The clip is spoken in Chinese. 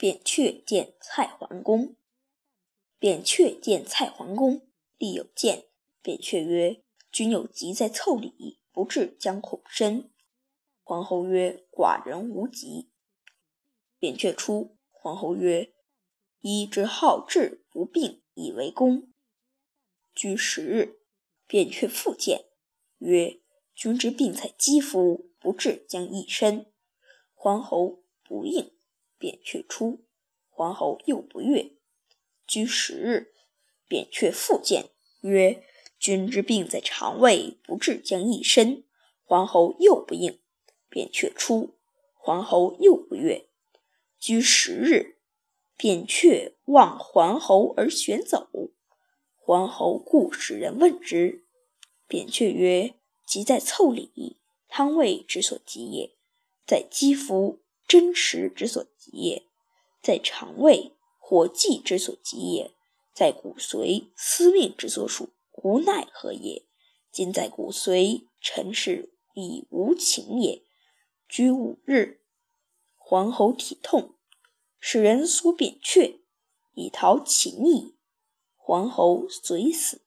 扁鹊见蔡桓公。扁鹊见蔡桓公，立有谏。扁鹊曰：“君有疾在腠理，不治将恐深。”桓侯曰：“寡人无疾。”扁鹊出，桓侯曰：“医之好治不病，以为功。”居十日，扁鹊复见，曰：“君之病在肌肤，不治将益深。”桓侯不应。扁鹊出，桓侯又不悦。居十日，扁鹊复见，曰：“君之病在肠胃，不治将益深。”桓侯又不应。扁鹊出，桓侯又不悦。居十日，扁鹊望桓侯而旋走。桓侯故使人问之。扁鹊曰：“疾在腠理，汤胃之所及也；在肌肤，真实之所及也；在肠胃，火气之所及也；在骨髓，司命之所属，无奈何也。今在骨髓，臣是已无情也。”居五日，桓侯体痛，使人苏扁鹊，以逃其逆。桓侯遂死。